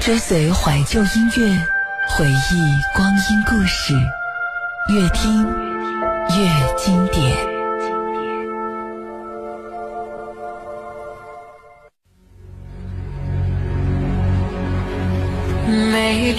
追随怀旧音乐，回忆光阴故事，越听越经典。May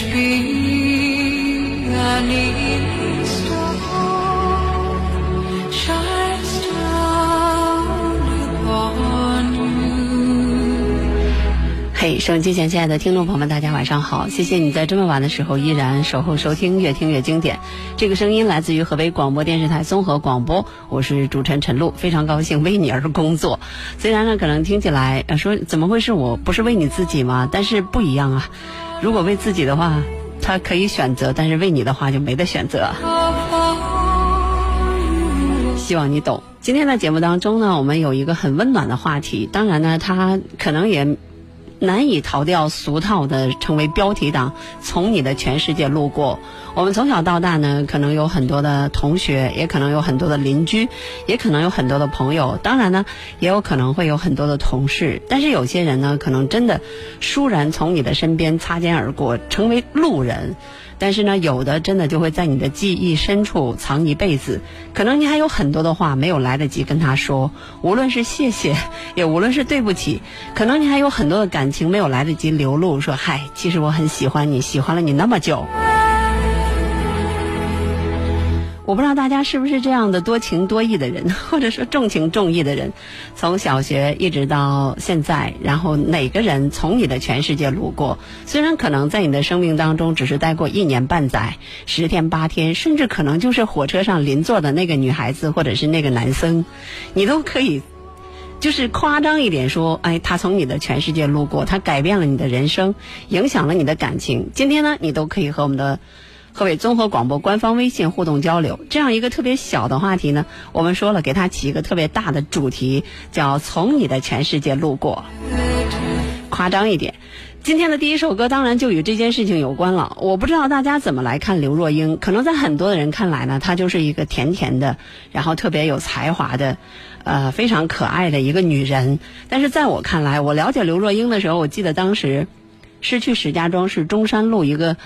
收音机前亲爱的听众朋友们，大家晚上好！谢谢你在这么晚的时候依然守候收听，越听越经典。这个声音来自于河北广播电视台综合广播，我是主持人陈露，非常高兴为你而工作。虽然呢，可能听起来说怎么会是我，不是为你自己吗？但是不一样啊。如果为自己的话，他可以选择；但是为你的话，就没得选择。希望你懂。今天的节目当中呢，我们有一个很温暖的话题，当然呢，它可能也难以逃掉俗套的成为标题党。从你的全世界路过，我们从小到大呢，可能有很多的同学，也可能有很多的邻居，也可能有很多的朋友，当然呢，也有可能会有很多的同事。但是有些人呢，可能真的倏然从你的身边擦肩而过，成为路人。但是呢，有的真的就会在你的记忆深处藏一辈子。可能你还有很多的话没有来得及跟他说，无论是谢谢，也无论是对不起。可能你还有很多的感情没有来得及流露，说嗨，其实我很喜欢你，喜欢了你那么久。我不知道大家是不是这样的多情多义的人，或者说重情重义的人，从小学一直到现在，然后哪个人从你的全世界路过？虽然可能在你的生命当中只是待过一年半载、十天八天，甚至可能就是火车上邻座的那个女孩子或者是那个男生，你都可以，就是夸张一点说，哎，他从你的全世界路过，他改变了你的人生，影响了你的感情。今天呢，你都可以和我们的。河北综合广播官方微信互动交流，这样一个特别小的话题呢，我们说了，给他起一个特别大的主题，叫“从你的全世界路过”。夸张一点，今天的第一首歌当然就与这件事情有关了。我不知道大家怎么来看刘若英，可能在很多的人看来呢，她就是一个甜甜的，然后特别有才华的，呃，非常可爱的一个女人。但是在我看来，我了解刘若英的时候，我记得当时是去石家庄市中山路一个。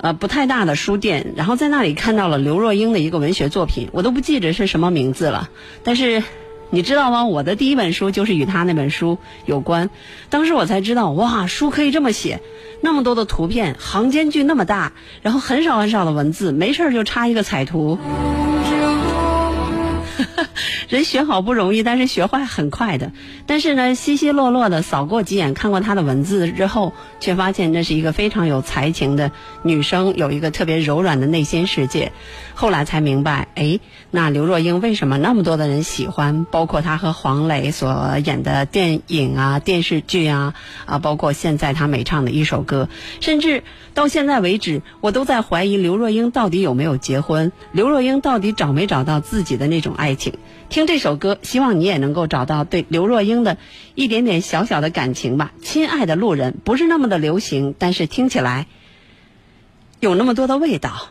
呃，不太大的书店，然后在那里看到了刘若英的一个文学作品，我都不记着是什么名字了。但是，你知道吗？我的第一本书就是与他那本书有关。当时我才知道，哇，书可以这么写，那么多的图片，行间距那么大，然后很少很少的文字，没事就插一个彩图。人学好不容易，但是学坏很快的。但是呢，稀稀落落的扫过几眼，看过她的文字之后，却发现那是一个非常有才情的女生，有一个特别柔软的内心世界。后来才明白，哎，那刘若英为什么那么多的人喜欢？包括她和黄磊所演的电影啊、电视剧啊，啊，包括现在她每唱的一首歌，甚至到现在为止，我都在怀疑刘若英到底有没有结婚，刘若英到底找没找到自己的那种爱情。听这首歌，希望你也能够找到对刘若英的一点点小小的感情吧。亲爱的路人，不是那么的流行，但是听起来有那么多的味道。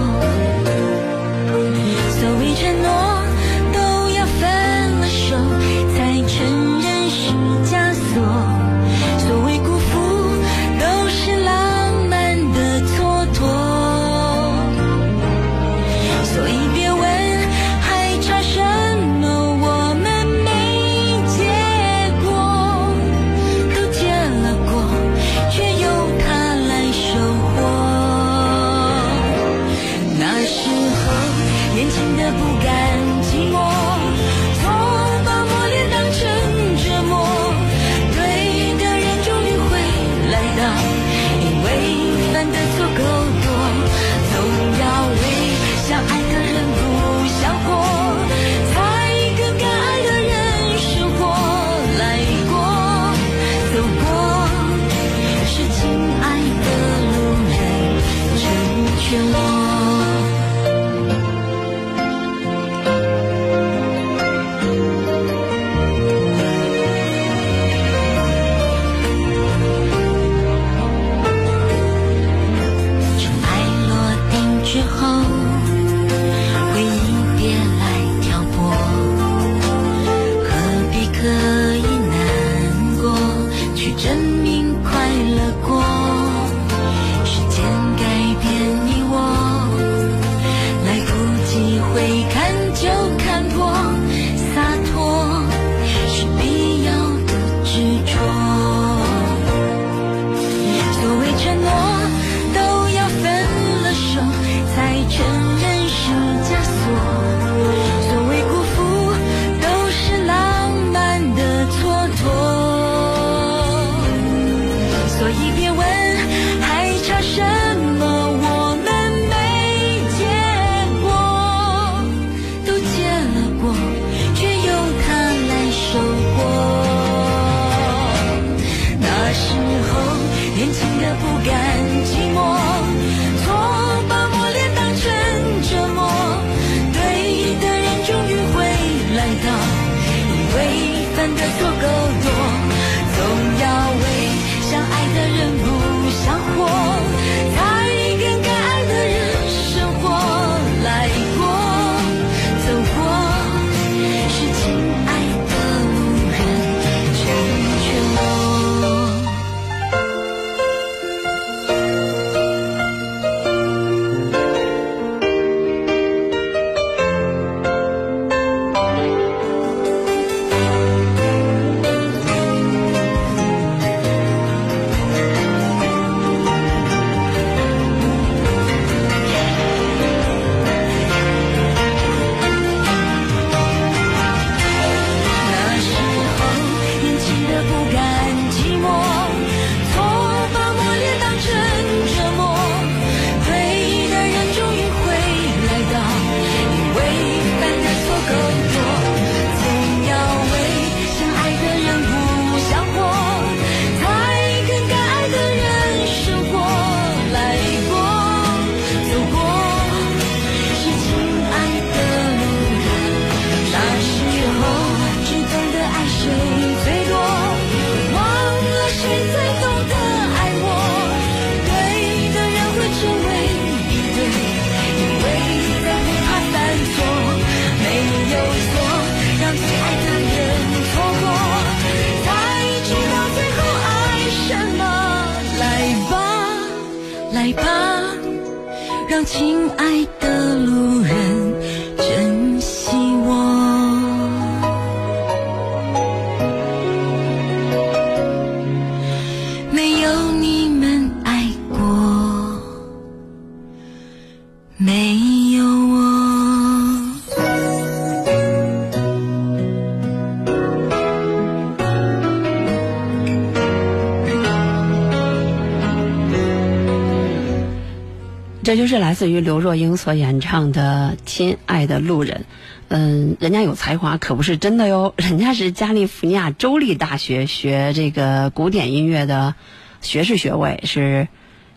这就是来自于刘若英所演唱的《亲爱的路人》。嗯，人家有才华可不是真的哟，人家是加利福尼亚州立大学学这个古典音乐的学士学位，是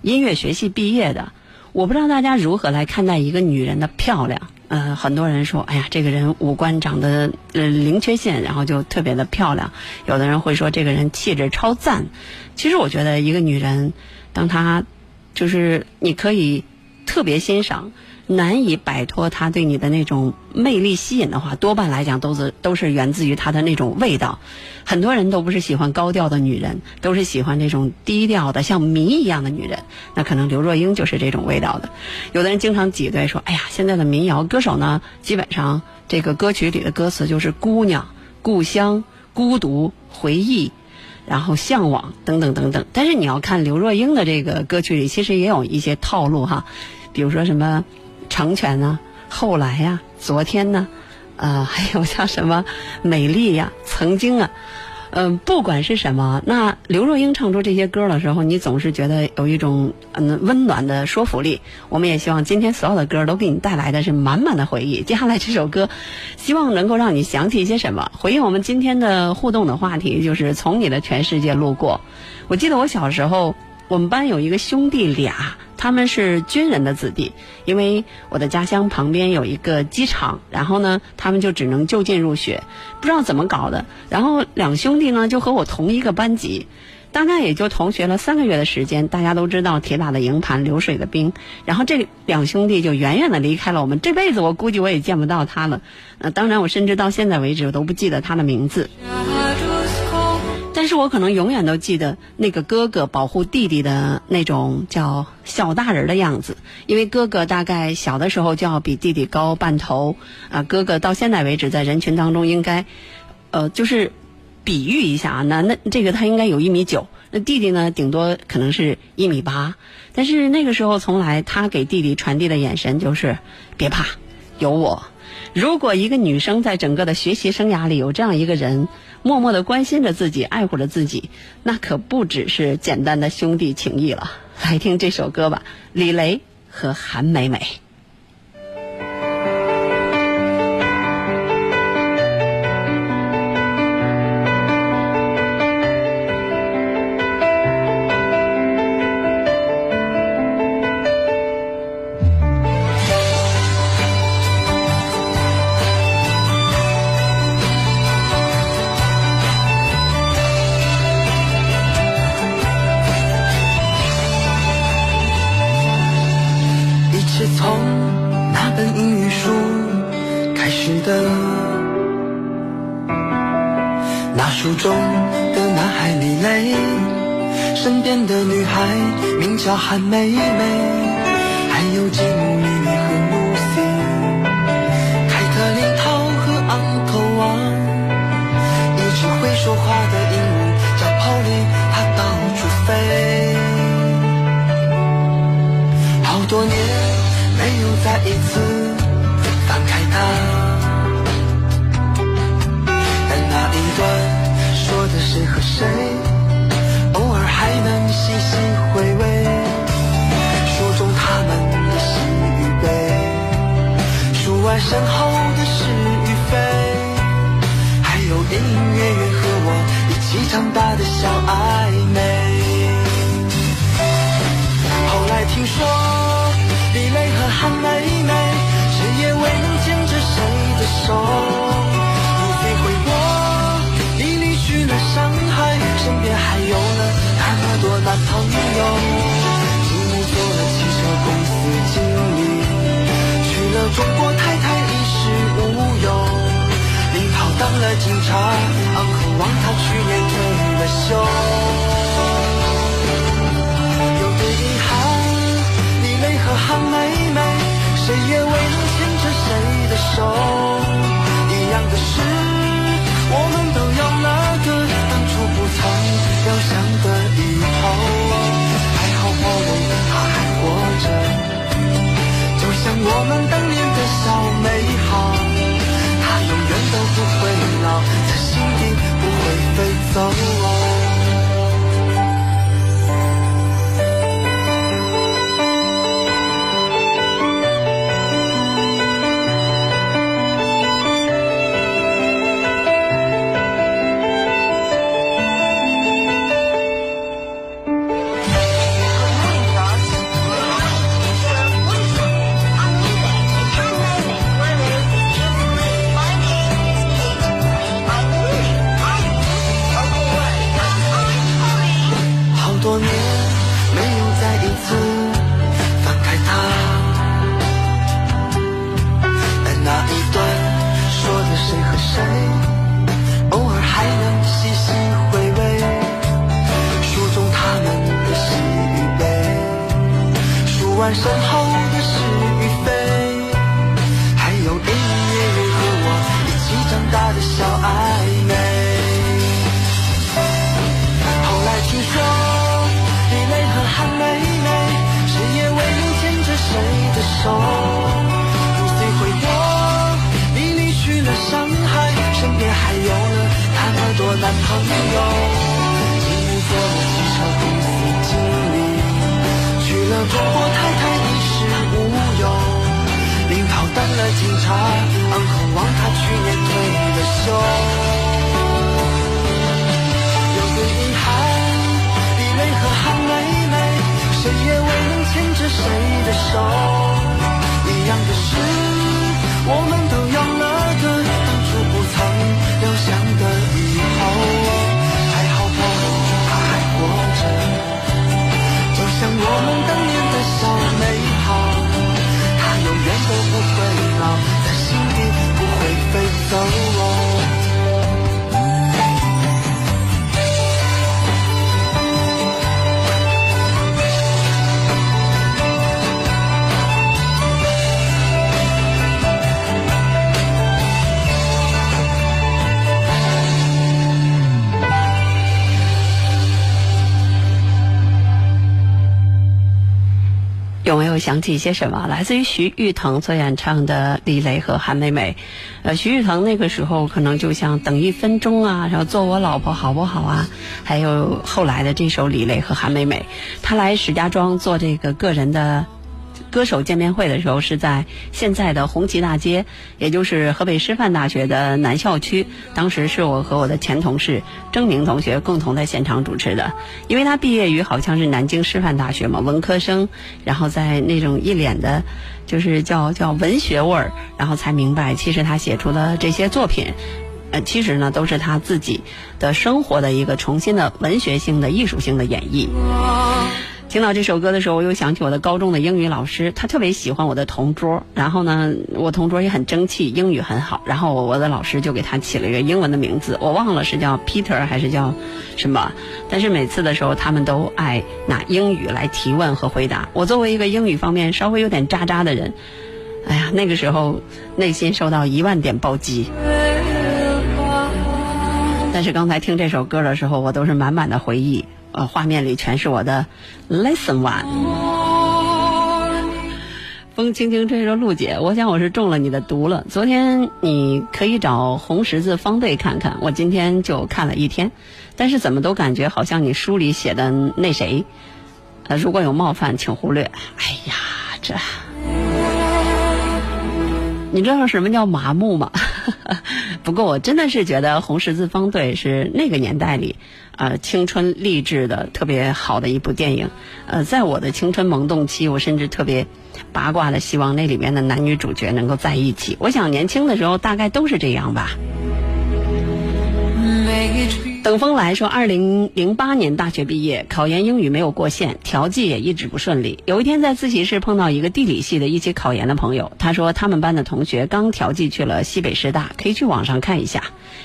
音乐学系毕业的。我不知道大家如何来看待一个女人的漂亮。呃，很多人说，哎呀，这个人五官长得呃零缺陷，然后就特别的漂亮。有的人会说，这个人气质超赞。其实我觉得，一个女人，当她就是你可以特别欣赏，难以摆脱他对你的那种魅力吸引的话，多半来讲都是都是源自于她的那种味道。很多人都不是喜欢高调的女人，都是喜欢这种低调的像谜一样的女人。那可能刘若英就是这种味道的。有的人经常挤兑说：“哎呀，现在的民谣歌手呢，基本上这个歌曲里的歌词就是姑娘、故乡、孤独、回忆。”然后向往等等等等，但是你要看刘若英的这个歌曲里，其实也有一些套路哈，比如说什么成全啊、后来呀、昨天呢，呃，还有像什么美丽呀、曾经啊，嗯、不管是什么，那刘若英唱出这些歌的时候，你总是觉得有一种嗯温暖的说服力。我们也希望今天所有的歌都给你带来的是满满的回忆。接下来这首歌，希望能够让你想起一些什么。回应我们今天的互动的话题，就是从你的全世界路过。我记得我小时候，我们班有一个兄弟俩，他们是军人的子弟，因为我的家乡旁边有一个机场，然后呢，他们就只能就近入学，不知道怎么搞的，然后两兄弟呢就和我同一个班级。大概也就同学了三个月的时间，大家都知道铁打的营盘流水的兵，然后这两兄弟就远远的离开了我们，这辈子我估计我也见不到他了。呃，当然我甚至到现在为止我都不记得他的名字。但是我可能永远都记得那个哥哥保护弟弟的那种叫小大人的样子，因为哥哥大概小的时候就要比弟弟高半头啊。哥哥到现在为止在人群当中应该，呃，就是比喻一下啊，那那这个他应该有一米九，那弟弟呢顶多可能是一米八，但是那个时候从来他给弟弟传递的眼神就是别怕，有我。如果一个女生在整个的学习生涯里有这样一个人，默默的关心着自己，爱护着自己，那可不只是简单的兄弟情谊了。来听这首歌吧，李雷和韩美美。我喊妹妹，还有几身后的是与非，还有隐隐约约和我一起长大的小暧昧。后来听说，李雷和韩梅梅，谁也未能牵着谁的手。你飞回我，你离去了上海，身边还有了那么多男朋友。中国太太衣食无忧。领跑当了警察昂头望他去年退了休有点遗憾李雷和韩梅梅谁也未能牵着谁的手。一样的事飞 i'm Marcia. 想起一些什么？来自于徐誉滕所演唱的李雷和韩美美。呃，徐誉滕那个时候可能就像等一分钟啊，然后做我老婆好不好啊？还有后来的这首李雷和韩美美，他来石家庄做这个个人的。歌手见面会的时候是在现在的红旗大街，也就是河北师范大学的南校区。当时是我和我的前同事郑明同学共同在现场主持的，因为他毕业于好像是南京师范大学嘛，文科生，然后在那种一脸的，就是叫叫文学味儿，然后才明白其实他写出的这些作品。呃，其实呢，都是他自己的生活的一个重新的文学性的艺术性的演绎。听到这首歌的时候，我又想起我的高中的英语老师，他特别喜欢我的同桌。然后呢，我同桌也很争气，英语很好。然后我我的老师就给他起了一个英文的名字，我忘了是叫 Peter 还是叫什么。但是每次的时候，他们都爱拿英语来提问和回答。我作为一个英语方面稍微有点渣渣的人，哎呀，那个时候内心受到一万点暴击。但是刚才听这首歌的时候，我都是满满的回忆。呃，画面里全是我的 lesson one。风轻轻吹着陆姐，我想我是中了你的毒了。昨天你可以找红十字方队看看，我今天就看了一天，但是怎么都感觉好像你书里写的那谁，呃，如果有冒犯，请忽略。哎呀，这，你知道什么叫麻木吗？不过我真的是觉得红十字方队是那个年代里。呃，青春励志的特别好的一部电影，呃，在我的青春萌动期，我甚至特别八卦的希望那里面的男女主角能够在一起。我想年轻的时候大概都是这样吧。等风来说，二零零八年大学毕业，考研英语没有过线，调剂也一直不顺利。有一天在自习室碰到一个地理系的一起考研的朋友，他说他们班的同学刚调剂去了西北师大，可以去网上看一下。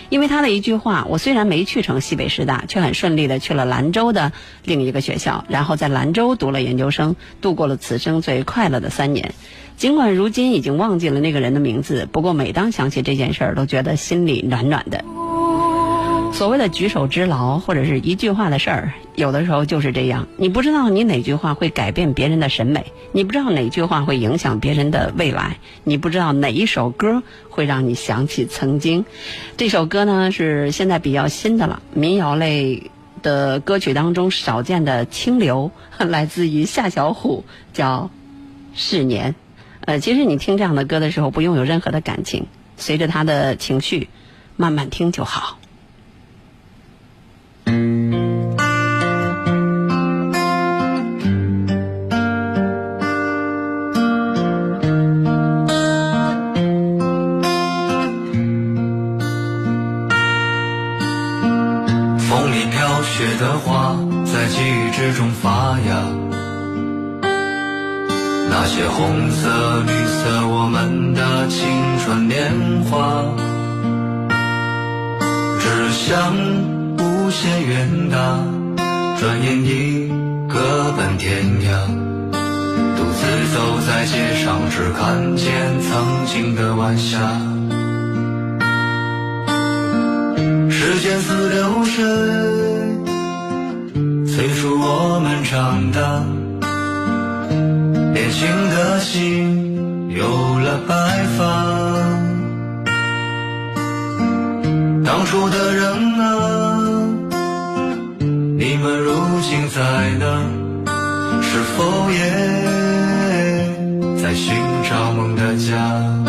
因为他的一句话，我虽然没去成西北师大，却很顺利的去了兰州的另一个学校，然后在兰州读了研究生，度过了此生最快乐的三年。尽管如今已经忘记了那个人的名字，不过每当想起这件事儿，都觉得心里暖暖的。所谓的举手之劳，或者是一句话的事儿，有的时候就是这样。你不知道你哪句话会改变别人的审美，你不知道哪句话会影响别人的未来，你不知道哪一首歌会让你想起曾经。这首歌呢是现在比较新的了，民谣类的歌曲当中少见的清流，来自于夏小虎，叫《是年》。呃，其实你听这样的歌的时候，不用有任何的感情，随着他的情绪慢慢听就好。风里飘雪的花，在记忆之中发芽。那些红色、绿色，我们的青春年华，只想无限远大，转眼已各奔天涯。独自走在街上，只看见曾经的晚霞。时间似流水，催促我们长大。年轻的心有了白发。当初的人啊，们如今在哪？是否也在寻找梦的家？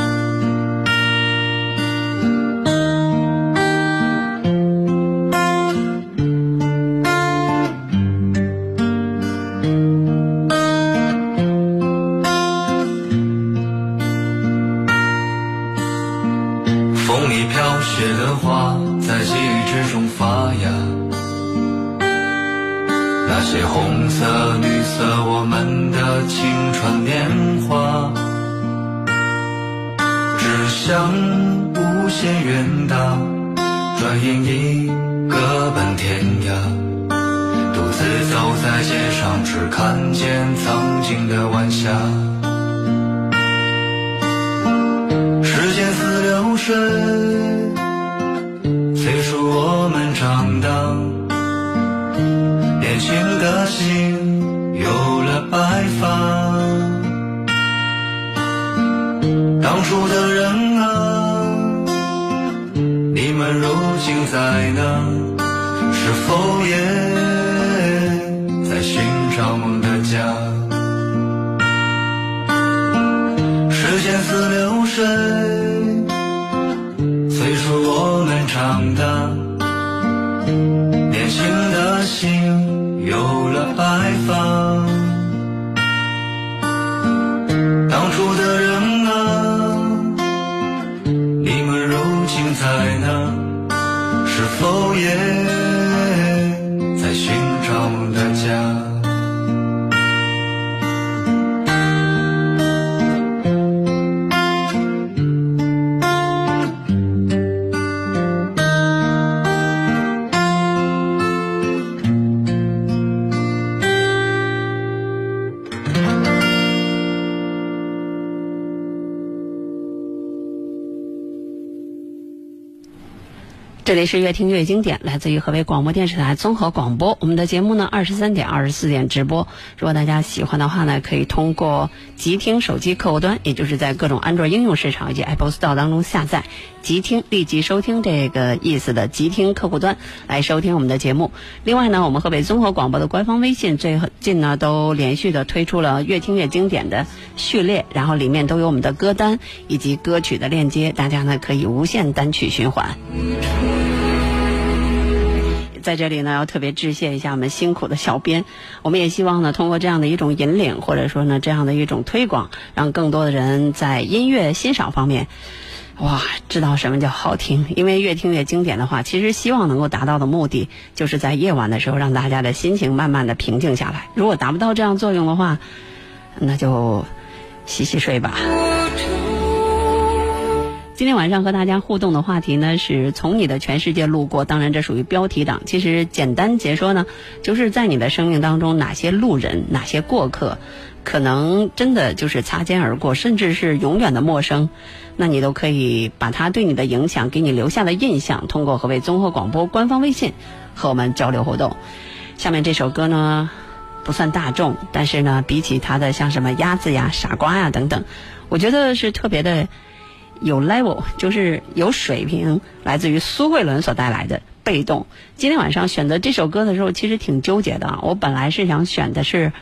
这里是越听越经典，来自于河北广播电视台综合广播。我们的节目呢，二十三点、二十四点直播。如果大家喜欢的话呢，可以通过极听手机客户端，也就是在各种安卓应用市场以及 Apple Store 当中下载“即听”，立即收听这个意思的即听客户端来收听我们的节目。另外呢，我们河北综合广播的官方微信最近呢都连续的推出了越听越经典的序列，然后里面都有我们的歌单以及歌曲的链接，大家呢可以无限单曲循环。在这里呢，要特别致谢一下我们辛苦的小编。我们也希望呢，通过这样的一种引领，或者说呢这样的一种推广，让更多的人在音乐欣赏方面哇，知道什么叫好听？因为越听越经典的话，其实希望能够达到的目的，就是在夜晚的时候让大家的心情慢慢的平静下来。如果达不到这样作用的话，那就洗洗睡吧。今天晚上和大家互动的话题呢，是从你的全世界路过。当然，这属于标题党。其实简单解说呢，就是在你的生命当中，哪些路人，哪些过客，可能真的就是擦肩而过，甚至是永远的陌生。那你都可以把他对你的影响，给你留下的印象，通过河北综合广播官方微信和我们交流互动。下面这首歌呢，不算大众，但是呢，比起他的像什么鸭子呀、傻瓜呀等等，我觉得是特别的。有 level 就是有水平，来自于苏慧伦所带来的被动。今天晚上选择这首歌的时候，其实挺纠结的。我本来是想选的是，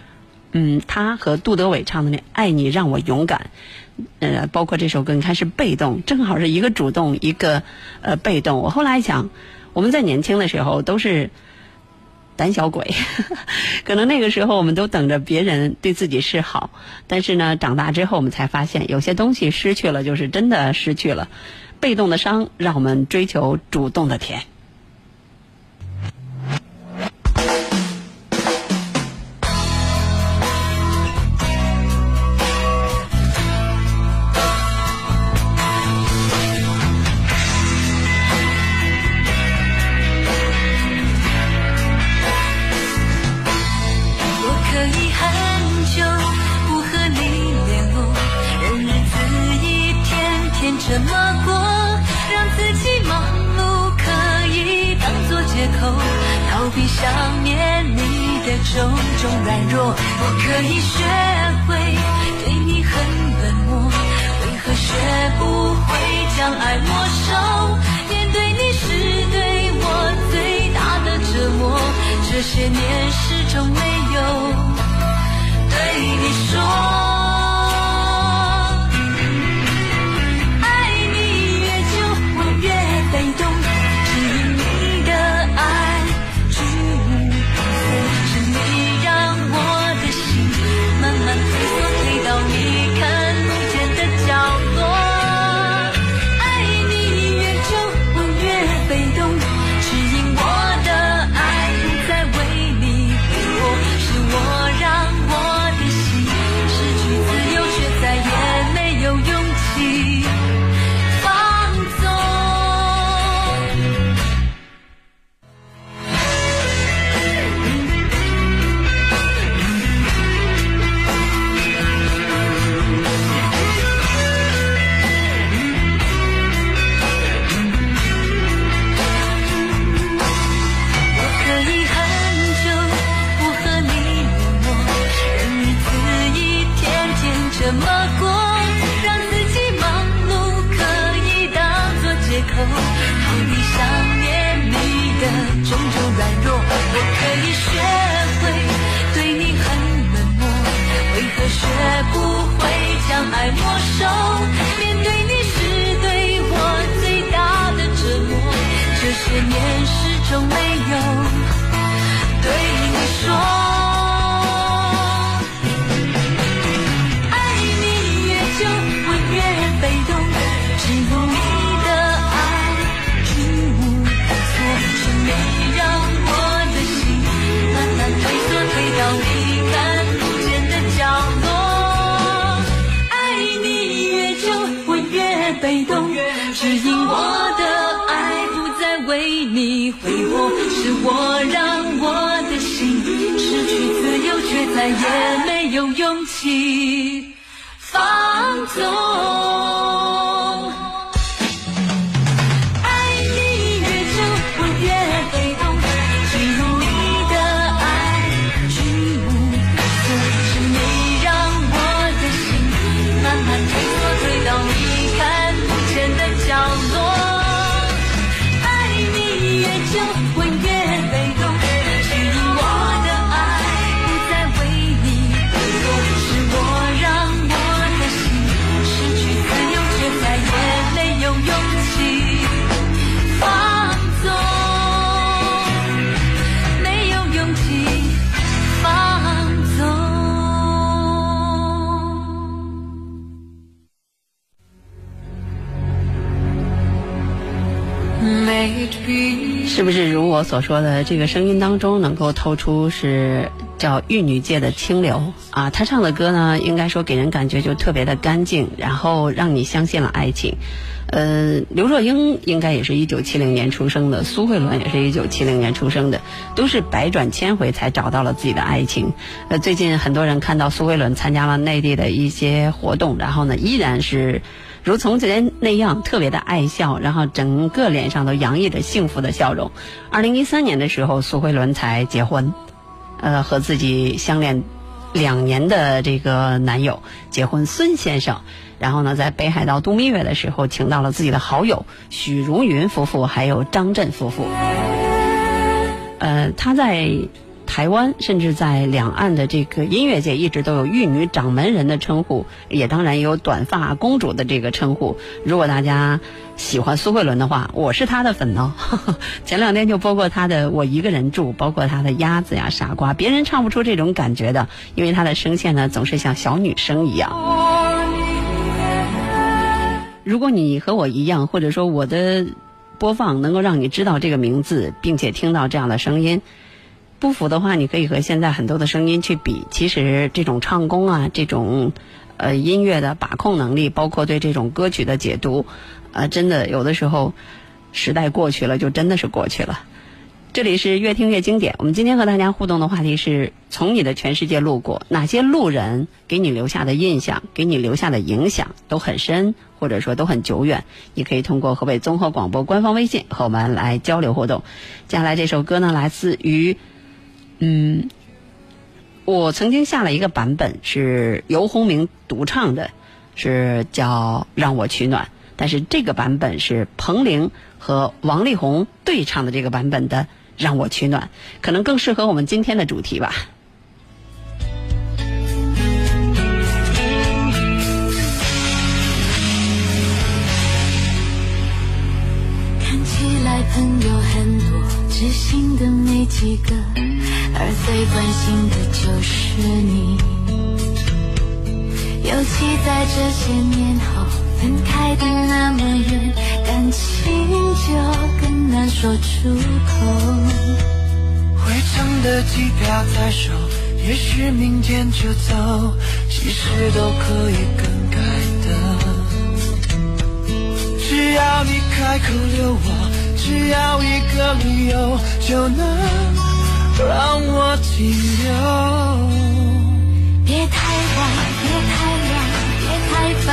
嗯，他和杜德伟唱的那《爱你让我勇敢》，呃，包括这首歌，你看是被动，正好是一个主动，一个呃被动。我后来想，我们在年轻的时候都是。胆小鬼，可能那个时候我们都等着别人对自己示好，但是呢，长大之后我们才发现，有些东西失去了就是真的失去了。被动的伤，让我们追求主动的甜。手中软弱我可以学会对你很冷漠为何学不会将爱没收面对你是对我最大的折磨这些年始终没有。对你说。我所说的，这个声音当中能够透出是叫玉女界的清流啊？她唱的歌呢，应该说给人感觉就特别的干净，然后让你相信了爱情。呃，刘若英应该也是一九七零年出生的，苏慧伦也是一九七零年出生的，都是百转千回才找到了自己的爱情。呃，最近很多人看到苏慧伦参加了内地的一些活动，然后呢，依然是。如从前那样特别的爱笑，然后整个脸上都洋溢着幸福的笑容。二零一三年的时候，苏慧伦才结婚，呃，和自己相恋两年的这个男友结婚孙先生，然后呢，在北海道度蜜月的时候，请到了自己的好友许茹芸夫妇，还有张震夫妇。呃，他在。台湾甚至在两岸的这个音乐界一直都有玉女掌门人的称呼，也当然有短发公主的这个称呼。如果大家喜欢苏慧伦的话，我是她的粉哦。前两天就播过她的《我一个人住》，包括她的《鸭子呀》《傻瓜》，别人唱不出这种感觉的，因为她的声线呢总是像小女生一样。如果你和我一样，或者说我的播放能够让你知道这个名字，并且听到这样的声音。不服的话，你可以和现在很多的声音去比。其实这种唱功啊，这种呃音乐的把控能力，包括对这种歌曲的解读，呃，真的有的时候时代过去了，就真的是过去了。这里是越听越经典。我们今天和大家互动的话题是从你的全世界路过，哪些路人给你留下的印象，给你留下的影响都很深，或者说都很久远。你可以通过河北综合广播官方微信和我们来交流互动。接下来这首歌呢，来自于。嗯，我曾经下了一个版本，是游鸿明独唱的，是叫《让我取暖》，但是这个版本是彭羚和王力宏对唱的这个版本的《让我取暖》，可能更适合我们今天的主题吧。看起来朋友，知心的没几个。而最关心的就是你，尤其在这些年后分开的那么远，感情就更难说出口。回程的机票在手，也许明天就走，其实都可以更改的。只要你开口留我，只要一个理由就能。让我停留。别太晚，别太晚，别太烦，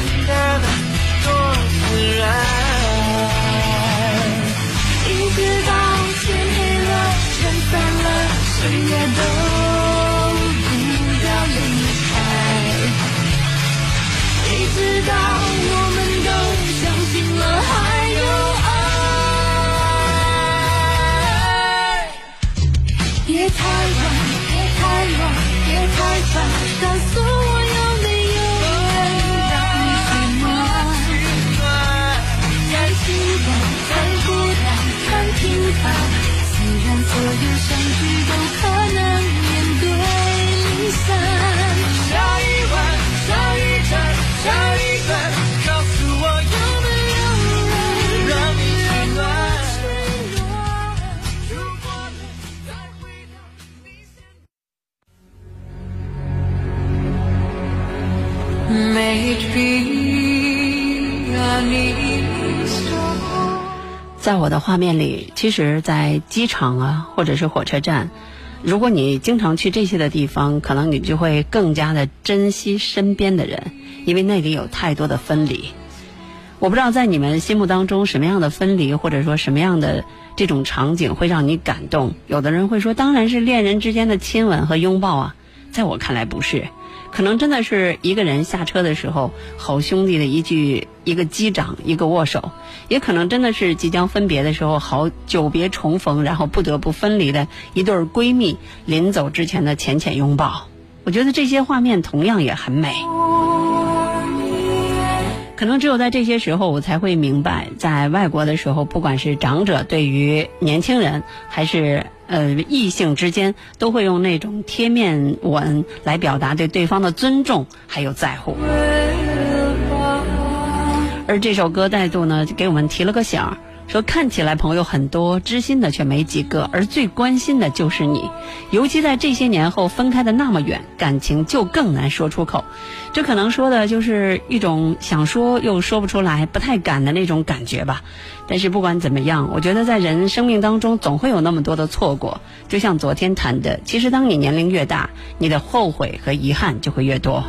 多简单，多自然。一直到天黑了，人散了，谁也都。在我的画面里，其实，在机场啊，或者是火车站，如果你经常去这些的地方，可能你就会更加的珍惜身边的人，因为那里有太多的分离。我不知道在你们心目当中，什么样的分离，或者说什么样的这种场景会让你感动？有的人会说，当然是恋人之间的亲吻和拥抱啊。在我看来，不是。可能真的是一个人下车的时候，好兄弟的一句一个击掌，一个握手；也可能真的是即将分别的时候，好久别重逢，然后不得不分离的一对闺蜜临走之前的浅浅拥抱。我觉得这些画面同样也很美。可能只有在这些时候，我才会明白，在外国的时候，不管是长者对于年轻人，还是呃异性之间，都会用那种贴面吻来表达对对方的尊重还有在乎。而这首歌再度呢，给我们提了个醒儿，说看起来朋友很多，知心的却没几个，而最关心的就是你。尤其在这些年后分开的那么远，感情就更难说出口。这可能说的就是一种想说又说不出来、不太敢的那种感觉吧。但是不管怎么样，我觉得在人生命当中总会有那么多的错过。就像昨天谈的，其实当你年龄越大，你的后悔和遗憾就会越多。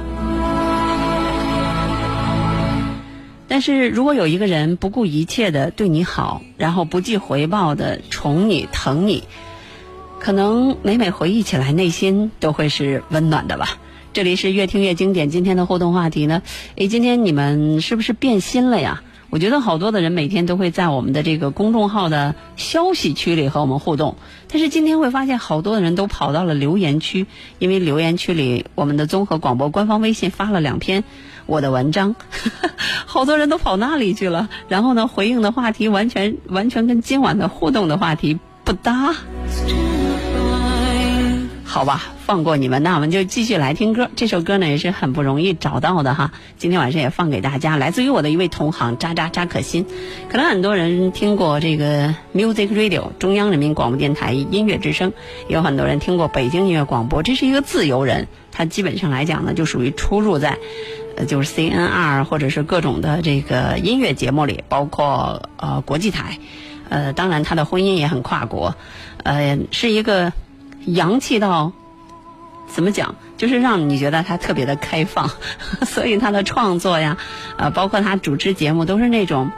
但是如果有一个人不顾一切的对你好，然后不计回报的宠你疼你，可能每每回忆起来，内心都会是温暖的吧。这里是越听越经典，今天的互动话题呢？诶，今天你们是不是变心了呀？我觉得好多的人每天都会在我们的这个公众号的消息区里和我们互动，但是今天会发现好多的人都跑到了留言区，因为留言区里我们的综合广播官方微信发了两篇我的文章，好多人都跑那里去了，然后呢回应的话题完全完全跟今晚的互动的话题不搭。好吧，放过你们，那我们就继续来听歌。这首歌呢也是很不容易找到的哈，今天晚上也放给大家，来自于我的一位同行渣渣渣可欣。可能很多人听过这个 Music Radio 中央人民广播电台音乐之声，有很多人听过北京音乐广播。这是一个自由人，他基本上来讲呢，就属于出入在，就是 CNR 或者是各种的这个音乐节目里，包括呃国际台，呃，当然他的婚姻也很跨国，呃，是一个。洋气到怎么讲？就是让你觉得他特别的开放，所以他的创作呀，呃，包括他主持节目，都是那种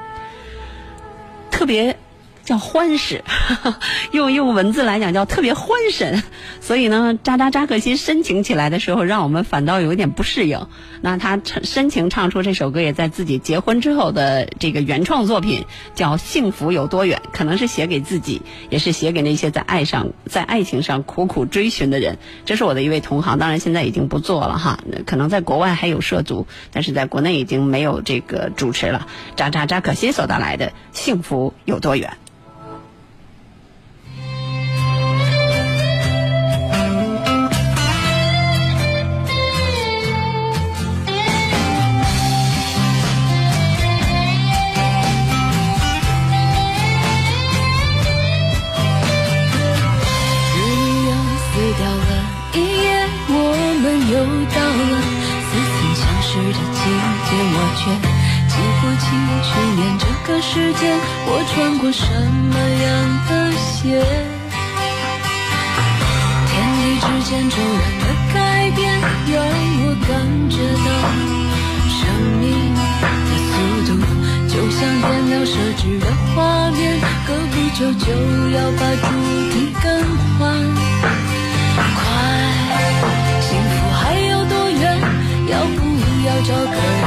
特别叫欢实，用用文字来讲叫特别欢神。所以呢，扎扎扎克辛深情起来的时候，让我们反倒有一点不适应。那他深情唱出这首歌，也在自己结婚之后的这个原创作品，叫《幸福有多远》，可能是写给自己，也是写给那些在爱上、在爱情上苦苦追寻的人。这是我的一位同行，当然现在已经不做了哈，可能在国外还有涉足，但是在国内已经没有这个主持了。扎扎扎克辛所带来的《幸福有多远》。我穿过什么样的鞋。天地之间骤然的改变，让我感觉到生命的速度，就像电脑设置的画面，隔不久就要把主题更换。快，幸福还有多远？要不要找个人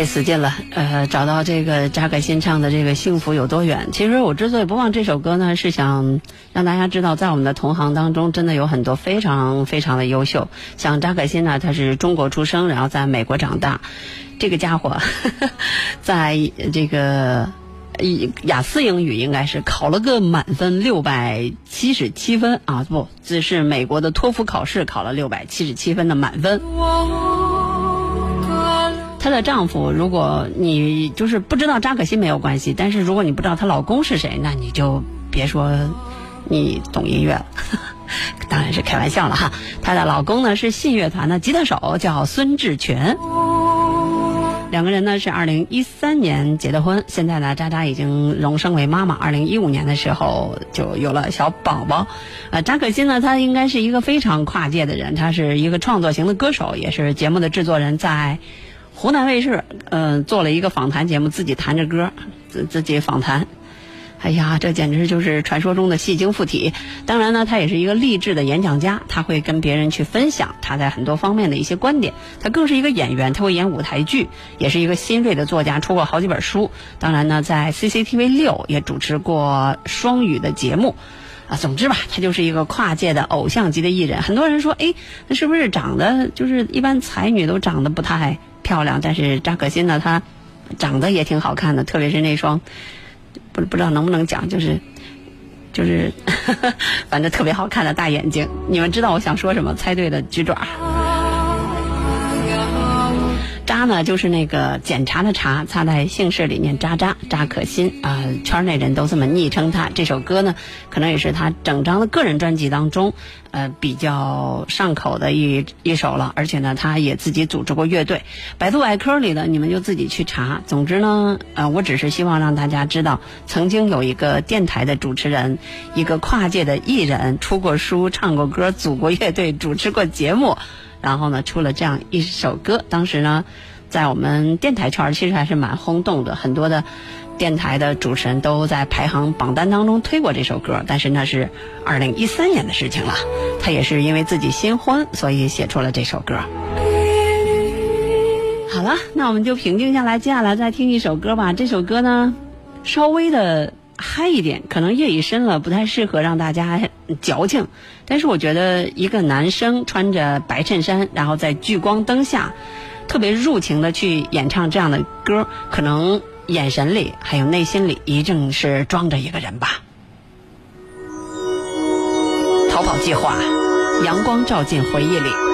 费死劲了，呃，找到这个扎克新唱的这个幸福有多远？其实我之所以不放这首歌呢，是想让大家知道，在我们的同行当中，真的有很多非常非常的优秀。像扎克新呢，他是中国出生，然后在美国长大。这个家伙，在这个雅思英语应该是考了个满分六百七十七分啊，不，这是美国的托福考试考了六百七十七分的满分。她的丈夫，如果你就是不知道扎可欣没有关系，但是如果你不知道她老公是谁，那你就别说你懂音乐了，当然是开玩笑了哈。她的老公呢是信乐团的吉他手，叫孙志全。两个人呢是二零一三年结的婚，现在呢渣渣已经荣升为妈妈。二零一五年的时候就有了小宝宝。呃，扎可欣呢，她应该是一个非常跨界的人，她是一个创作型的歌手，也是节目的制作人，在。湖南卫视，嗯，做了一个访谈节目，自己弹着歌，自自己访谈。哎呀，这简直就是传说中的戏精附体。当然呢，他也是一个励志的演讲家，他会跟别人去分享他在很多方面的一些观点。他更是一个演员，他会演舞台剧，也是一个新锐的作家，出过好几本书。当然呢，在 CCTV 六也主持过双语的节目。啊，总之吧，他就是一个跨界的偶像级的艺人。很多人说，哎，那是不是长得就是一般才女都长得不太？漂亮，但是张可欣呢，她长得也挺好看的，特别是那双不不知道能不能讲，就是就是 反正特别好看的大眼睛。你们知道我想说什么？猜对的举爪。渣呢，就是那个检查的查，他在姓氏里念渣渣，扎可欣啊，圈内人都这么昵称他。这首歌呢，可能也是他整张的个人专辑当中，呃，比较上口的一一首了。而且呢，他也自己组织过乐队，百度百科里的你们就自己去查。总之呢，呃，我只是希望让大家知道，曾经有一个电台的主持人，一个跨界的艺人，出过书，唱过歌，组过乐队，主持过节目。然后呢，出了这样一首歌，当时呢，在我们电台圈其实还是蛮轰动的，很多的电台的主持人都在排行榜单当中推过这首歌。但是那是二零一三年的事情了，他也是因为自己新婚，所以写出了这首歌。好了，那我们就平静下来，接下来再听一首歌吧。这首歌呢，稍微的。嗨一点，可能夜已深了，不太适合让大家矫情。但是我觉得一个男生穿着白衬衫，然后在聚光灯下，特别入情的去演唱这样的歌，可能眼神里还有内心里一定是装着一个人吧。逃跑计划，阳光照进回忆里。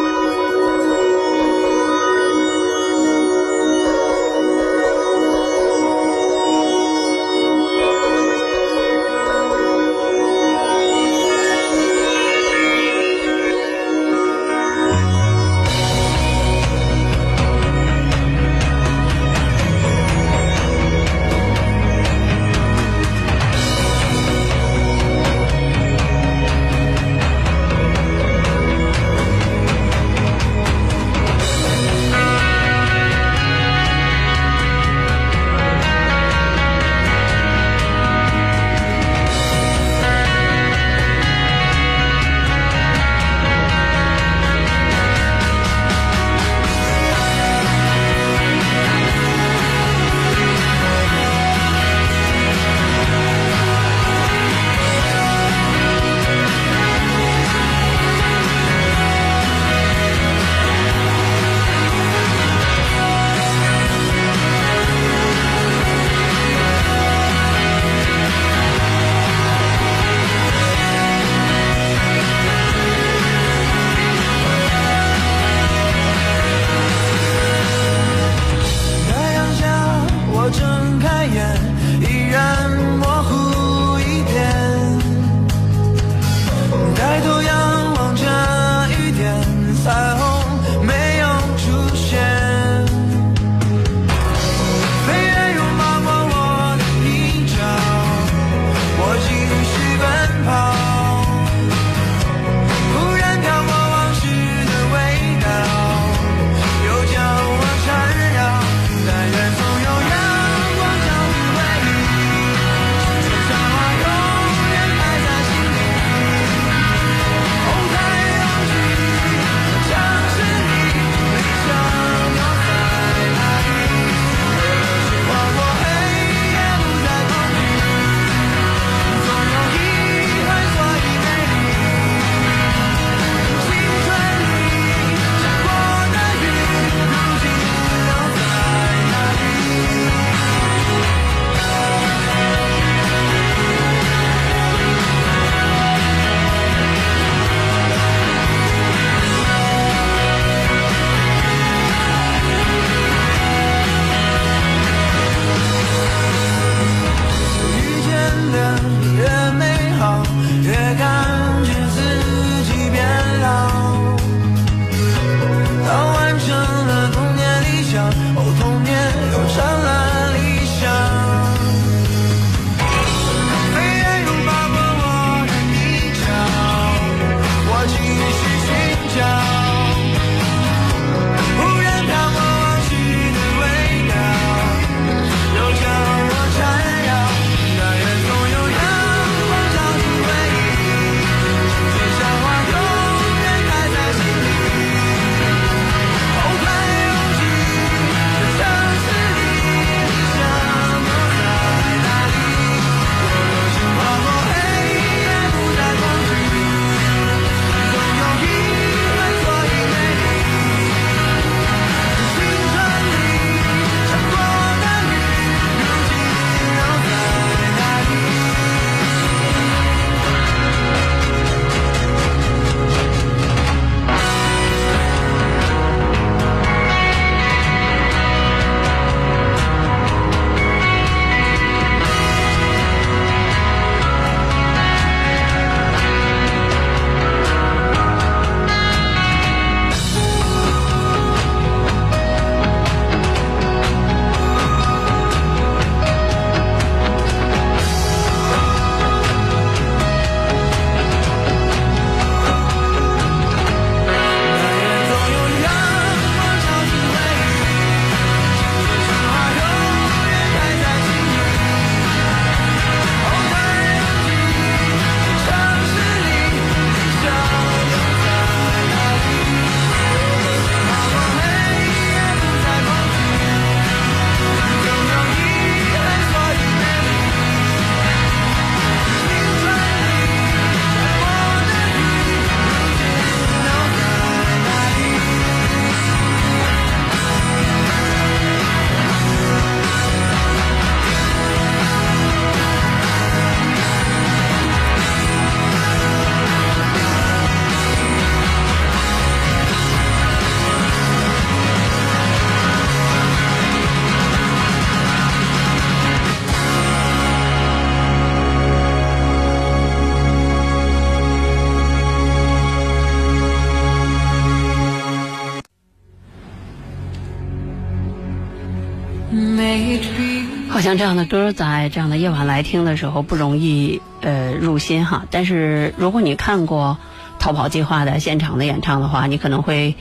像这样的歌，在这样的夜晚来听的时候不容易呃入心哈。但是如果你看过《逃跑计划》的现场的演唱的话，你可能会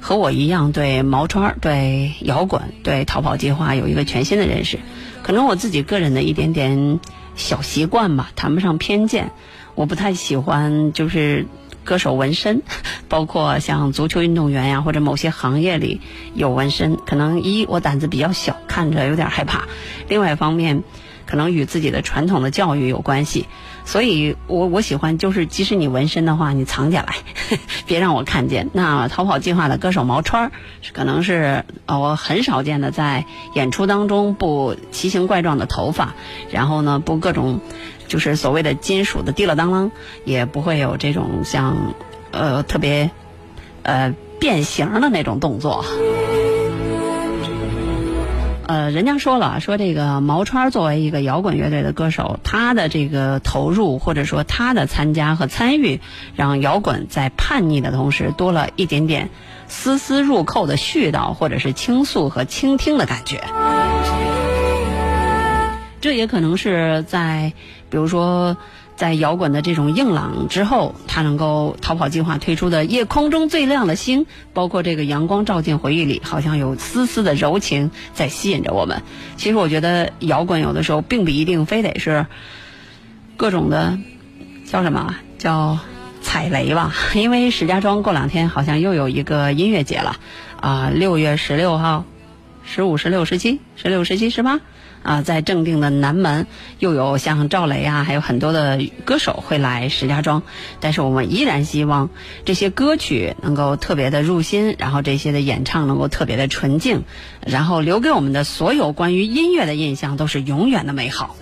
和我一样对毛川、对摇滚、对《逃跑计划》有一个全新的认识。可能我自己个人的一点点小习惯吧，谈不上偏见。我不太喜欢就是歌手纹身，包括像足球运动员呀或者某些行业里有纹身。可能一我胆子比较小，看着有点害怕；另外一方面，可能与自己的传统的教育有关系。所以我我喜欢就是，即使你纹身的话，你藏起来，别让我看见。那逃跑计划的歌手毛川，可能是呃我很少见的在演出当中布奇形怪状的头发，然后呢布各种就是所谓的金属的滴了当啷，也不会有这种像呃特别呃变形的那种动作。呃，人家说了，说这个毛川作为一个摇滚乐队的歌手，他的这个投入或者说他的参加和参与，让摇滚在叛逆的同时多了一点点丝丝入扣的絮叨，或者是倾诉和倾听的感觉。这也可能是在，比如说。在摇滚的这种硬朗之后，他能够逃跑计划推出的《夜空中最亮的星》，包括这个阳光照进回忆里，好像有丝丝的柔情在吸引着我们。其实我觉得摇滚有的时候并不一定非得是各种的叫什么叫踩雷吧，因为石家庄过两天好像又有一个音乐节了啊，六月十六号、十五、十六、十七、十六、十七、十八。啊，在正定的南门，又有像赵雷啊，还有很多的歌手会来石家庄。但是我们依然希望这些歌曲能够特别的入心，然后这些的演唱能够特别的纯净，然后留给我们的所有关于音乐的印象都是永远的美好。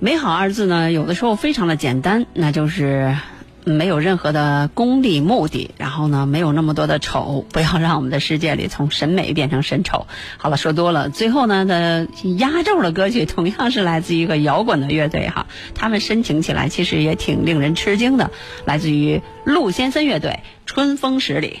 美好二字呢，有的时候非常的简单，那就是。没有任何的功利目的，然后呢，没有那么多的丑，不要让我们的世界里从审美变成审丑。好了，说多了。最后呢，的压轴的歌曲同样是来自一个摇滚的乐队哈，他们深情起来其实也挺令人吃惊的，来自于鹿先森乐队《春风十里》。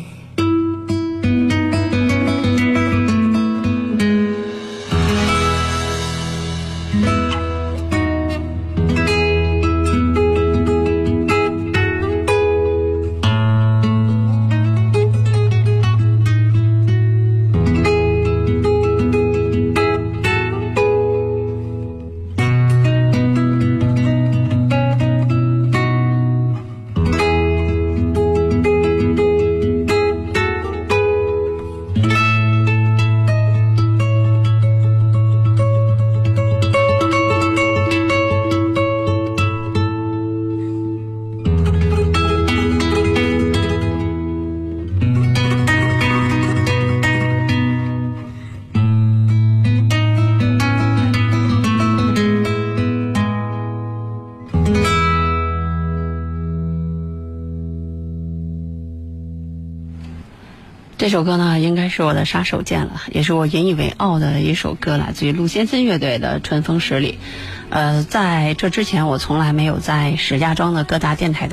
这首歌呢，应该是我的杀手锏了，也是我引以为傲的一首歌，来自于陆先森乐队的《春风十里》。呃，在这之前，我从来没有在石家庄的各大电台当。